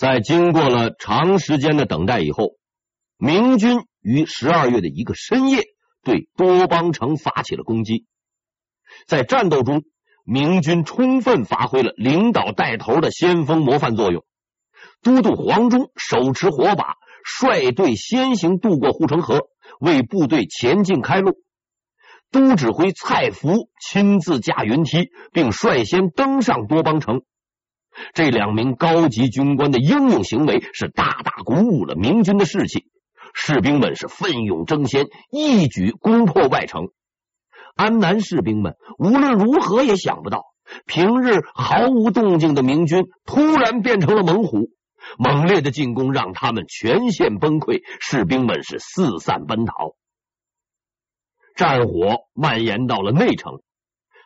在经过了长时间的等待以后，明军于十二月的一个深夜对多邦城发起了攻击。在战斗中，明军充分发挥了领导带头的先锋模范作用。都督黄忠手持火把，率队先行渡过护城河，为部队前进开路。都指挥蔡福亲自驾云梯，并率先登上多邦城。这两名高级军官的英勇行为，是大大鼓舞了明军的士气。士兵们是奋勇争先，一举攻破外城。安南士兵们无论如何也想不到，平日毫无动静的明军突然变成了猛虎。猛烈的进攻让他们全线崩溃，士兵们是四散奔逃。战火蔓延到了内城，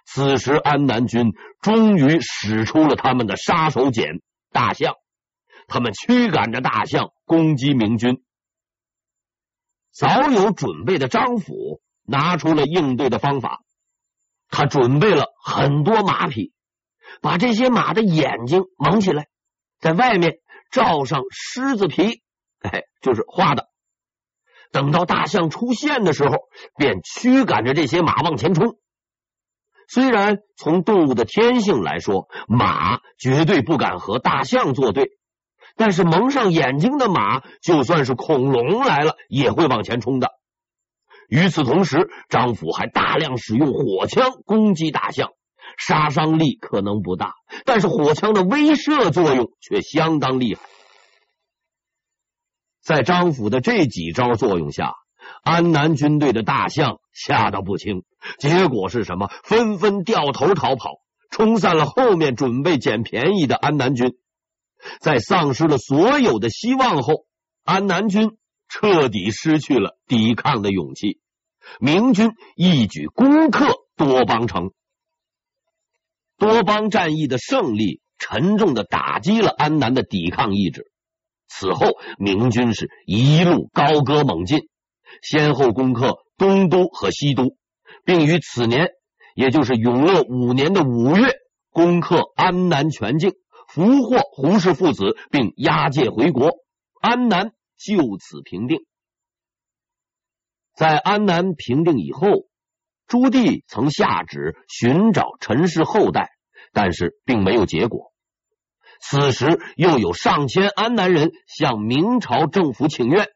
此时安南军终于使出了他们的杀手锏——大象。他们驱赶着大象攻击明军。早有准备的张辅拿出了应对的方法，他准备了很多马匹，把这些马的眼睛蒙起来，在外面罩上狮子皮，哎，就是画的。等到大象出现的时候，便驱赶着这些马往前冲。虽然从动物的天性来说，马绝对不敢和大象作对。但是蒙上眼睛的马，就算是恐龙来了，也会往前冲的。与此同时，张府还大量使用火枪攻击大象，杀伤力可能不大，但是火枪的威慑作用却相当厉害。在张府的这几招作用下，安南军队的大象吓得不轻，结果是什么？纷纷掉头逃跑，冲散了后面准备捡便宜的安南军。在丧失了所有的希望后，安南军彻底失去了抵抗的勇气。明军一举攻克多邦城。多邦战役的胜利，沉重的打击了安南的抵抗意志。此后，明军是一路高歌猛进，先后攻克东都和西都，并于此年，也就是永乐五年的五月，攻克安南全境。俘获胡氏父子，并押解回国，安南就此平定。在安南平定以后，朱棣曾下旨寻找陈氏后代，但是并没有结果。此时又有上千安南人向明朝政府请愿，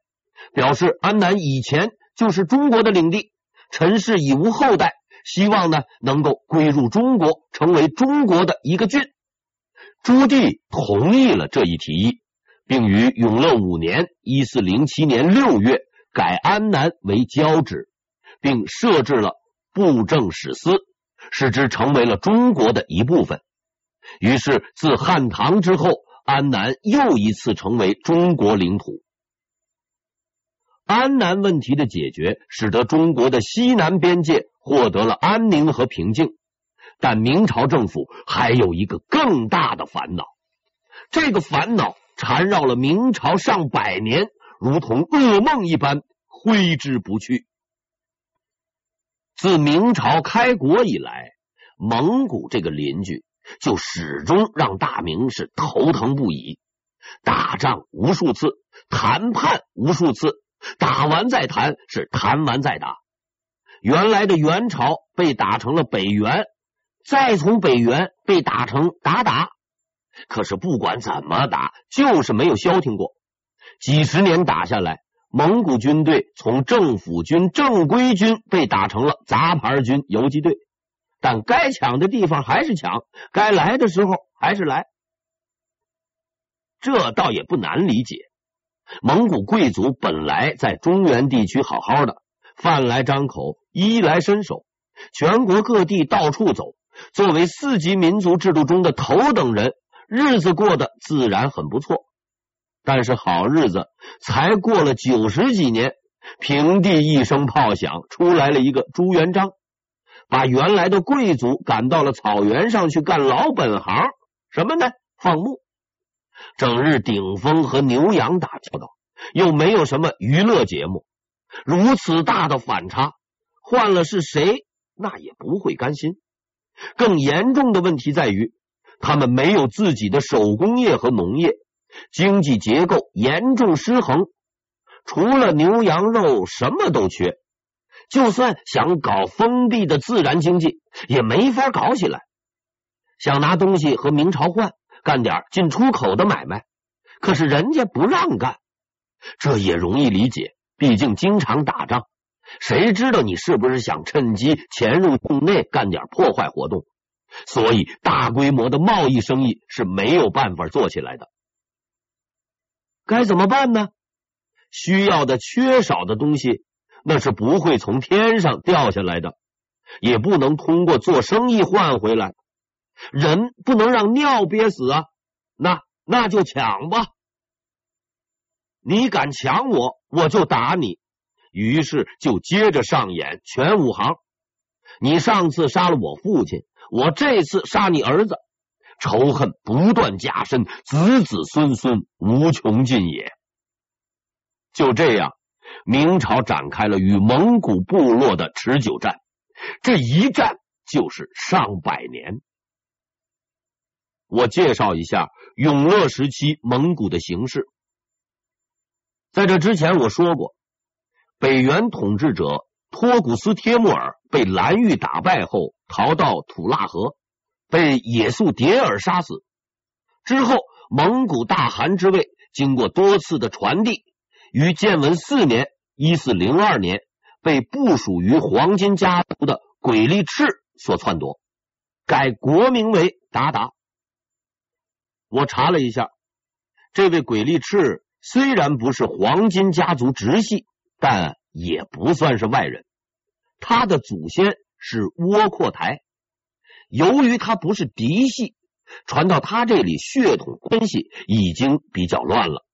表示安南以前就是中国的领地，陈氏已无后代，希望呢能够归入中国，成为中国的一个郡。朱棣同意了这一提议，并于永乐五年（一四零七年六月）改安南为交趾，并设置了布政使司，使之成为了中国的一部分。于是，自汉唐之后，安南又一次成为中国领土。安南问题的解决，使得中国的西南边界获得了安宁和平静。但明朝政府还有一个更大的烦恼，这个烦恼缠绕了明朝上百年，如同噩梦一般挥之不去。自明朝开国以来，蒙古这个邻居就始终让大明是头疼不已，打仗无数次，谈判无数次，打完再谈，是谈完再打。原来的元朝被打成了北元。再从北元被打成韃靼，可是不管怎么打，就是没有消停过。几十年打下来，蒙古军队从政府军、正规军被打成了杂牌军、游击队，但该抢的地方还是抢，该来的时候还是来。这倒也不难理解。蒙古贵族本来在中原地区好好的，饭来张口，衣来伸手，全国各地到处走。作为四级民族制度中的头等人，日子过得自然很不错。但是好日子才过了九十几年，平地一声炮响，出来了一个朱元璋，把原来的贵族赶到了草原上去干老本行，什么呢？放牧，整日顶风和牛羊打交道，又没有什么娱乐节目。如此大的反差，换了是谁，那也不会甘心。更严重的问题在于，他们没有自己的手工业和农业，经济结构严重失衡，除了牛羊肉什么都缺，就算想搞封闭的自然经济，也没法搞起来。想拿东西和明朝换，干点进出口的买卖，可是人家不让干，这也容易理解，毕竟经常打仗，谁知道你是不是想趁机潜入境内干点破坏活动？所以，大规模的贸易生意是没有办法做起来的。该怎么办呢？需要的、缺少的东西，那是不会从天上掉下来的，也不能通过做生意换回来。人不能让尿憋死啊！那那就抢吧！你敢抢我，我就打你。于是就接着上演全武行。你上次杀了我父亲，我这次杀你儿子，仇恨不断加深，子子孙孙无穷尽也。就这样，明朝展开了与蒙古部落的持久战，这一战就是上百年。我介绍一下永乐时期蒙古的形势。在这之前，我说过，北元统治者托古斯帖木儿被蓝玉打败后，逃到土腊河，被野速迭儿杀死。之后，蒙古大汗之位经过多次的传递，于建文四年（一四零二年）被部属于黄金家族的鬼力赤所篡夺，改国名为鞑靼。我查了一下，这位鬼力赤虽然不是黄金家族直系，但也不算是外人。他的祖先是窝阔台，由于他不是嫡系，传到他这里血统关系已经比较乱了。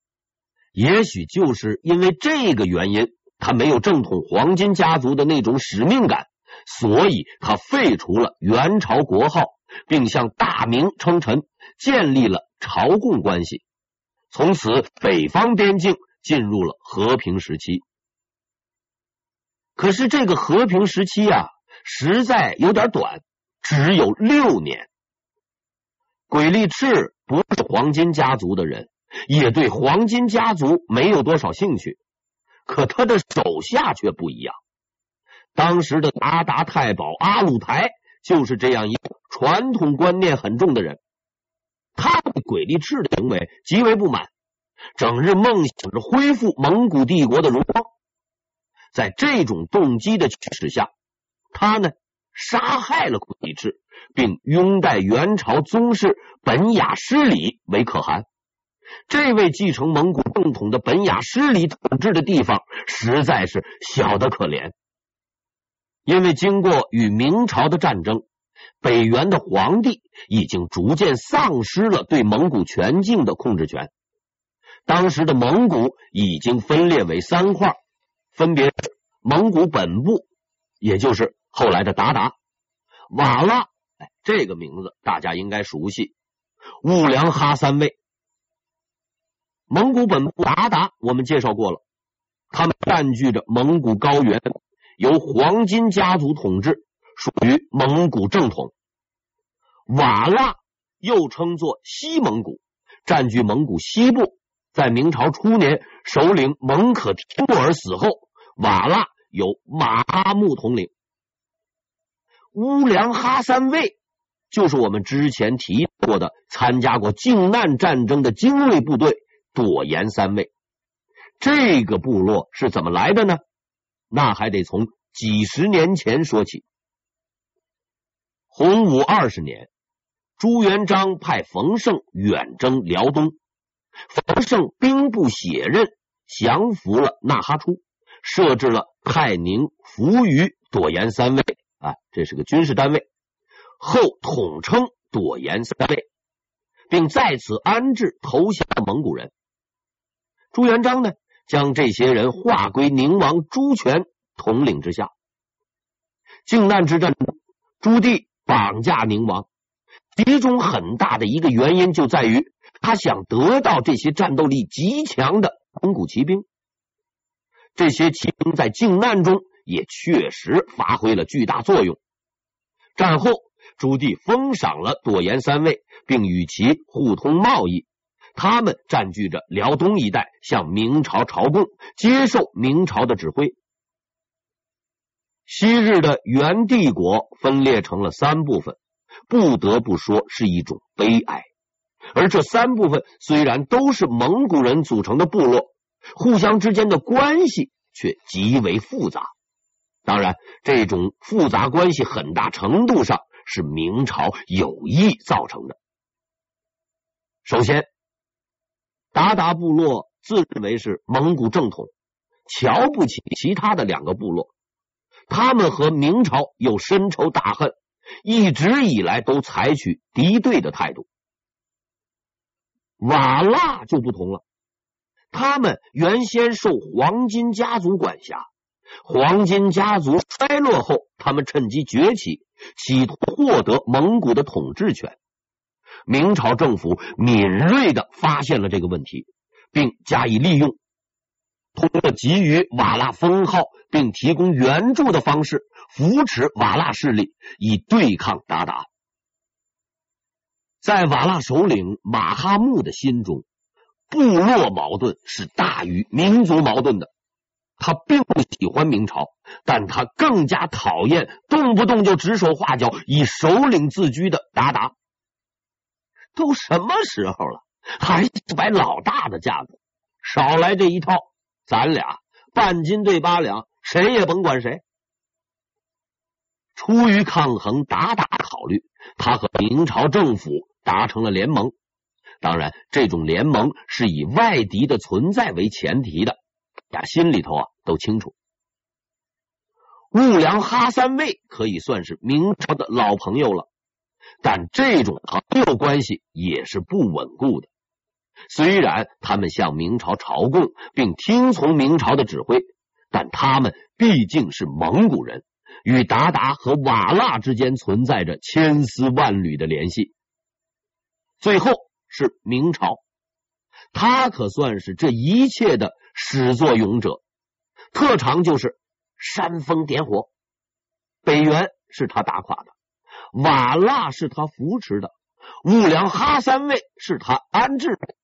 也许就是因为这个原因，他没有正统黄金家族的那种使命感，所以他废除了元朝国号，并向大明称臣。建立了朝贡关系，从此北方边境进入了和平时期。可是这个和平时期啊，实在有点短，只有六年。鬼力赤不是黄金家族的人，也对黄金家族没有多少兴趣。可他的手下却不一样，当时的韃靼太保阿鲁台就是这样一个传统观念很重的人。他对鬼力赤的行为极为不满，整日梦想着恢复蒙古帝国的荣光。在这种动机的驱使下，他呢杀害了鬼力赤，并拥戴元朝宗室本雅失礼为可汗。这位继承蒙古正统的本雅失礼统治的地方，实在是小得可怜。因为经过与明朝的战争。北元的皇帝已经逐渐丧失了对蒙古全境的控制权。当时的蒙古已经分裂为三块，分别是蒙古本部，也就是后来的韃靼、瓦剌，哎，这个名字大家应该熟悉。兀良哈三卫。蒙古本部韃靼我们介绍过了，他们占据着蒙古高原，由黄金家族统治。属于蒙古正统，瓦剌又称作西蒙古，占据蒙古西部。在明朝初年，首领蒙可帖木儿死后，瓦剌由马哈木统领。乌良哈三卫就是我们之前提过的参加过靖难战争的精锐部队朵颜三卫。这个部落是怎么来的呢？那还得从几十年前说起。洪武二十年，朱元璋派冯胜远征辽东，冯胜兵不血刃，降服了纳哈出，设置了泰宁、扶余、朵颜三卫啊，这是个军事单位，后统称朵颜三卫，并在此安置投降的蒙古人。朱元璋呢，将这些人划归宁王朱权统领之下。靖难之战，朱棣。绑架宁王，其中很大的一个原因就在于他想得到这些战斗力极强的蒙古骑兵。这些骑兵在靖难中也确实发挥了巨大作用。战后，朱棣封赏了朵颜三卫，并与其互通贸易，他们占据着辽东一带，向明朝朝贡，接受明朝的指挥。昔日的元帝国分裂成了三部分，不得不说是一种悲哀。而这三部分虽然都是蒙古人组成的部落，互相之间的关系却极为复杂。当然，这种复杂关系很大程度上是明朝有意造成的。首先，鞑靼部落自认为是蒙古正统，瞧不起其他的两个部落。他们和明朝有深仇大恨，一直以来都采取敌对的态度。瓦剌就不同了，他们原先受黄金家族管辖，黄金家族衰落后，他们趁机崛起，企图获得蒙古的统治权。明朝政府敏锐的发现了这个问题，并加以利用。通过给予瓦剌封号并提供援助的方式，扶持瓦剌势力，以对抗鞑靼。在瓦剌首领马哈木的心中，部落矛盾是大于民族矛盾的。他并不喜欢明朝，但他更加讨厌动不动就指手画脚、以首领自居的鞑靼。都什么时候了，还摆老大的架子？少来这一套！咱俩半斤对八两，谁也甭管谁。出于抗衡韃靼的考虑，他和明朝政府达成了联盟。当然，这种联盟是以外敌的存在为前提的。大家心里头啊都清楚。兀良哈三位可以算是明朝的老朋友了，但这种朋友关系也是不稳固的。虽然他们向明朝朝贡，并听从明朝的指挥，但他们毕竟是蒙古人，与鞑靼和瓦剌之间存在着千丝万缕的联系。最后是明朝，他可算是这一切的始作俑者，特长就是煽风点火。北元是他打垮的，瓦剌是他扶持的，兀良哈三位是他安置的。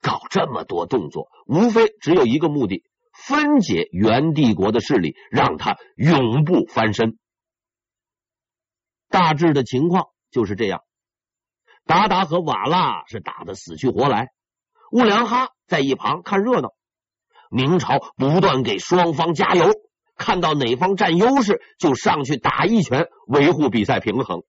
搞这么多动作，无非只有一个目的：分解元帝国的势力，让他永不翻身。大致的情况就是这样。韃靼和瓦剌是打得死去活来，兀良哈在一旁看热闹。明朝不断给双方加油，看到哪方占优势，就上去打一拳，维护比赛平衡。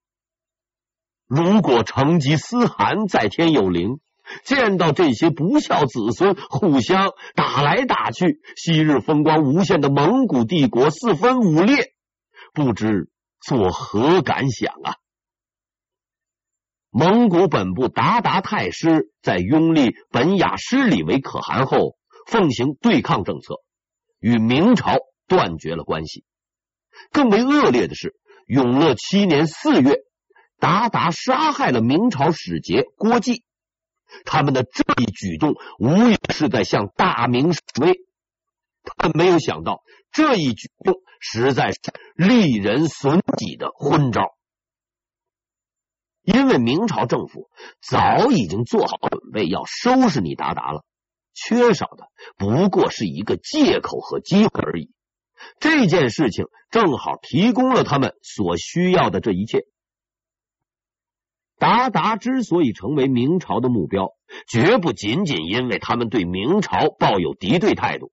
如果成吉思汗在天有灵。见到这些不孝子孙互相打来打去，昔日风光无限的蒙古帝国四分五裂，不知作何感想啊！蒙古本部韃靼太师在拥立本雅失里为可汗后，奉行对抗政策，与明朝断绝了关系。更为恶劣的是，永乐七年四月，韃靼杀害了明朝使节郭继。他们的这一举动，无疑是在向大明示威。他们没有想到，这一举动实在是利人损己的昏招。因为明朝政府早已经做好准备要收拾你韃靼了，缺少的不过是一个借口和机会而已。这件事情正好提供了他们所需要的这一切。韃靼之所以成为明朝的目标，绝不仅仅因为他们对明朝抱有敌对态度。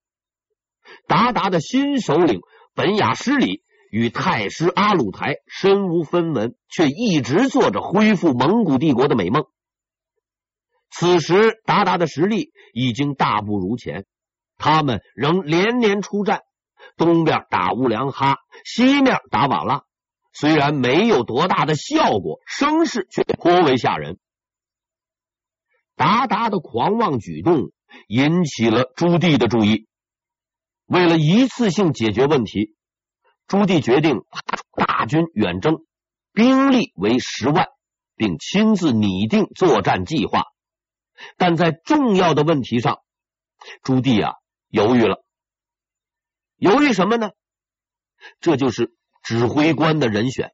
韃靼的新首领本雅失里与太师阿鲁台身无分文，却一直做着恢复蒙古帝国的美梦。此时，韃靼的实力已经大不如前，他们仍连连出战，东边打乌梁哈，西面打瓦剌。虽然没有多大的效果，声势却颇为吓人。达达的狂妄举动引起了朱棣的注意。为了一次性解决问题，朱棣决定派出大军远征，兵力为十万，并亲自拟定作战计划。但在重要的问题上，朱棣啊犹豫了。犹豫什么呢？这就是。指挥官的人选，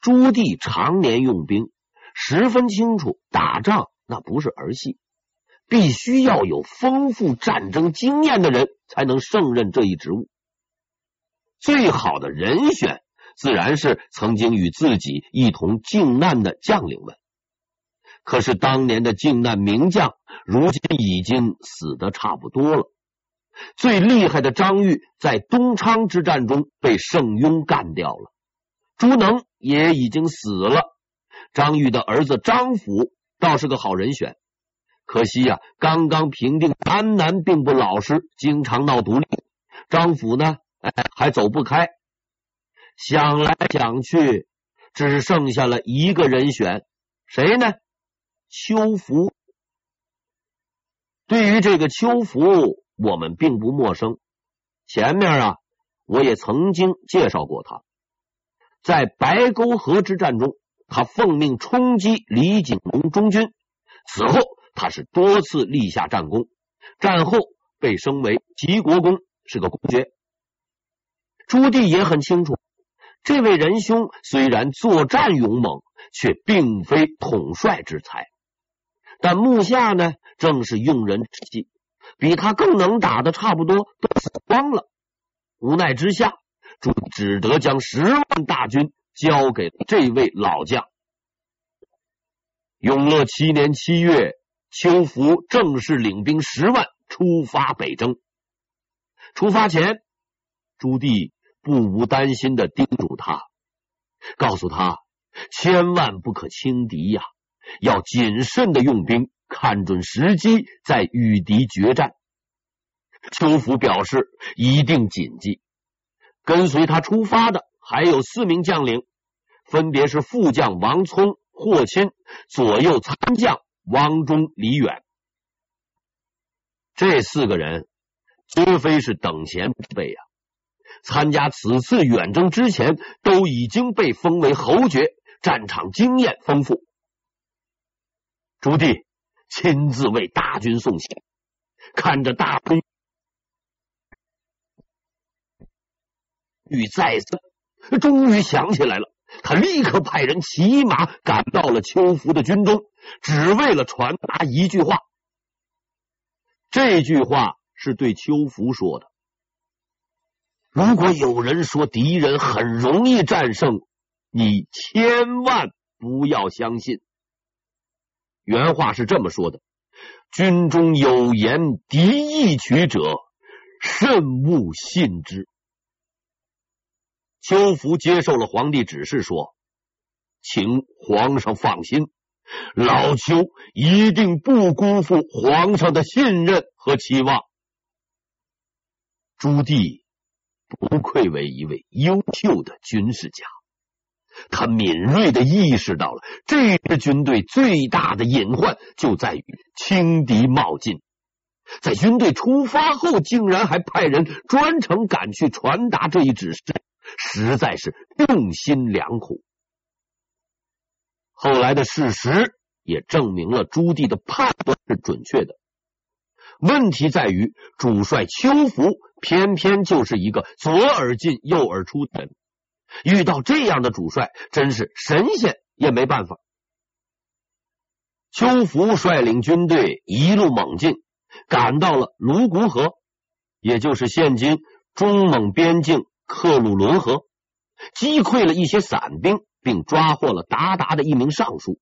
朱棣常年用兵，十分清楚打仗那不是儿戏，必须要有丰富战争经验的人才能胜任这一职务。最好的人选自然是曾经与自己一同靖难的将领们。可是当年的靖难名将，如今已经死的差不多了。最厉害的张玉在东昌之战中被盛庸干掉了，朱能也已经死了。张玉的儿子张辅倒是个好人选，可惜呀、刚刚平定安南，并不老实，经常闹独立。张辅呢，哎，还走不开。想来想去，只剩下了一个人选，谁呢？邱福。对于这个邱福，我们并不陌生。前面啊，我也曾经介绍过他。在白沟河之战中，他奉命冲击李景隆中军，此后他是多次立下战功，战后被升为齐国公，是个公爵。朱棣也很清楚，这位仁兄虽然作战勇猛，却并非统帅之才。但目下呢，正是用人之际，比他更能打的差不多都死光了。无奈之下，朱只得将十万大军交给这位老将。永乐七年七月，邱福正式领兵十万出发北征。出发前，朱棣不无担心的叮嘱他，告诉他千万不可轻敌呀。要谨慎的用兵，看准时机再与敌决战。邱福表示一定谨记。跟随他出发的还有四名将领，分别是副将王聪、霍钦，左右参将王忠、李远。这四个人绝非是等闲之辈啊！参加此次远征之前，都已经被封为侯爵，战场经验丰富。朱棣亲自为大军送行，看着大军欲再三，终于想起来了。他立刻派人骑马赶到了邱福的军中，只为了传达一句话。这句话是对邱福说的：“如果有人说敌人很容易战胜，你千万不要相信。”原话是这么说的：“军中有言敌易取者，慎勿信之。”邱福接受了皇帝指示，说：“请皇上放心，老邱一定不辜负皇上的信任和期望。”朱棣不愧为一位优秀的军事家。他敏锐的意识到了，这支军队最大的隐患就在于轻敌冒进。在军队出发后，竟然还派人专程赶去传达这一指示，实在是用心良苦。后来的事实也证明了朱棣的判断是准确的。问题在于，主帅邱福偏偏就是一个左耳进右耳出的人。遇到这样的主帅，真是神仙也没办法。邱福率领军队一路猛进，赶到了泸沽河，也就是现今中蒙边境克鲁伦河，击溃了一些散兵，并抓获了韃靼的一名尚书。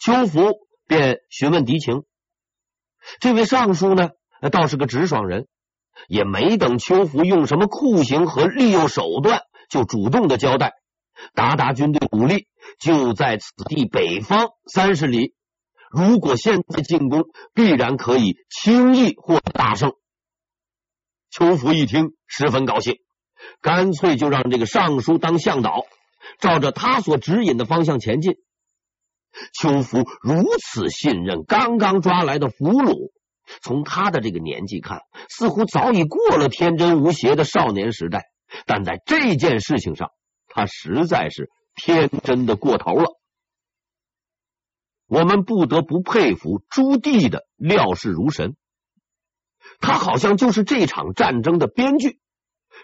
邱福便询问敌情，这位尚书呢，倒是个直爽人，也没等邱福用什么酷刑和利诱手段。就主动的交代，鞑靼军队主力就在此地北方三十里。如果现在进攻，必然可以轻易获得大胜。邱福一听，十分高兴，干脆就让这个尚书当向导，照着他所指引的方向前进。邱福如此信任刚刚抓来的俘虏，从他的这个年纪看，似乎早已过了天真无邪的少年时代。但在这件事情上，他实在是天真的过头了。我们不得不佩服朱棣的料事如神，他好像就是这场战争的编剧，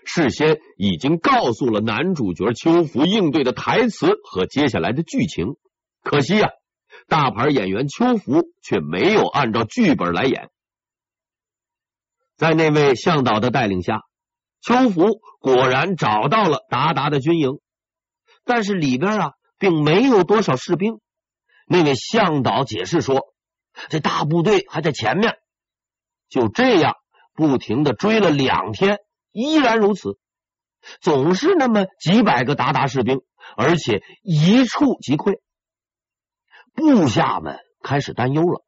事先已经告诉了男主角邱福应对的台词和接下来的剧情。可惜呀、大牌演员邱福却没有按照剧本来演。在那位向导的带领下，邱福果然找到了达达的军营，但是里边啊，并没有多少士兵。那位向导解释说：“这大部队还在前面。”就这样，不停的追了两天，依然如此，总是那么几百个达达士兵，而且一触即溃。部下们开始担忧了，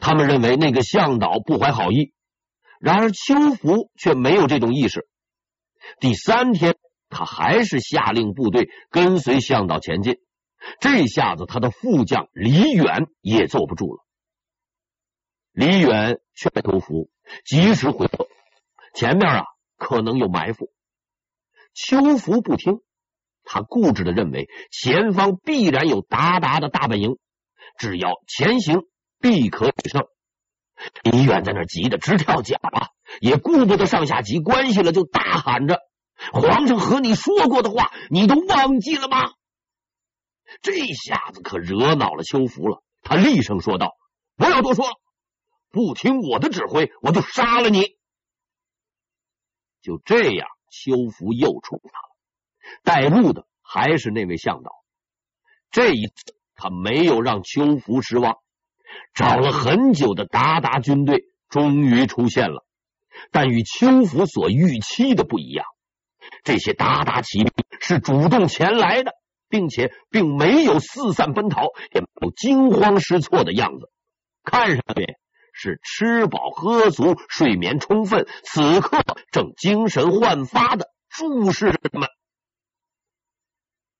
他们认为那个向导不怀好意。然而邱福却没有这种意识。第三天，他还是下令部队跟随向导前进。这下子，他的副将李远也坐不住了。李远劝邱福及时回撤，前面啊可能有埋伏。邱福不听，他固执的认为前方必然有韃靼的大本营，只要前行，必可取胜。李远在那急得直跳脚啊，也顾不得上下级关系了，就大喊着：“皇上和你说过的话，你都忘记了吗？”这下子可惹恼了邱福了，他厉声说道：“不要多说，不听我的指挥，我就杀了你。”就这样，邱福又处罚了，带路的还是那位向导。这一次，他没有让邱福失望。找了很久的鞑靼军队终于出现了，但与邱福所预期的不一样。这些鞑靼骑兵是主动前来的，并且并没有四散奔逃，也没有惊慌失措的样子，看上去是吃饱喝足、睡眠充分，此刻正精神焕发的注视着他们。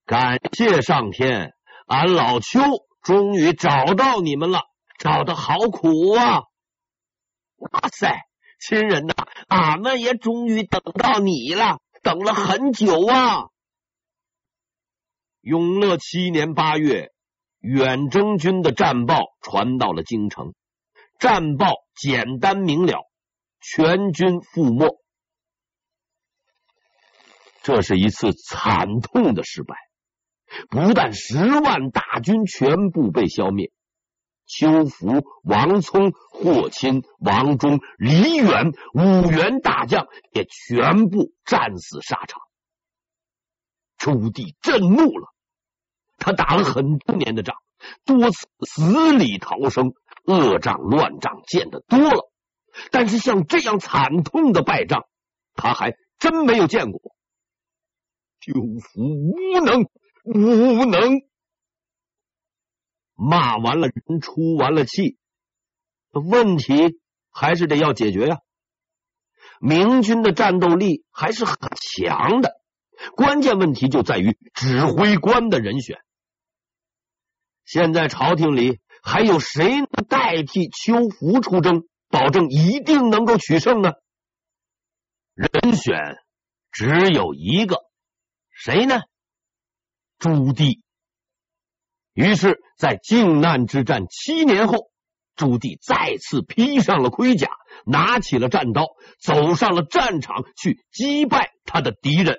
感谢上天，俺老邱终于找到你们了。找的好苦啊！哇塞，亲人呐，俺们也终于等到你了，等了很久啊！永乐七年八月，远征军的战报传到了京城。战报简单明了，全军覆没。这是一次惨痛的失败，不但十万大军全部被消灭。邱福、王聪、霍钦、王忠、李远五员大将也全部战死沙场。朱棣震怒了，他打了很多年的仗，多次死里逃生，恶仗乱仗见得多了，但是像这样惨痛的败仗，他还真没有见过。邱福无能，无能。骂完了人，出完了气，问题还是得要解决呀。明军的战斗力还是很强的，关键问题就在于指挥官的人选。现在朝廷里还有谁能代替邱福出征，保证一定能够取胜呢？人选只有一个，谁呢？朱棣。于是，在靖难之战七年后，朱棣再次披上了盔甲，拿起了战刀，走上了战场，去击败他的敌人。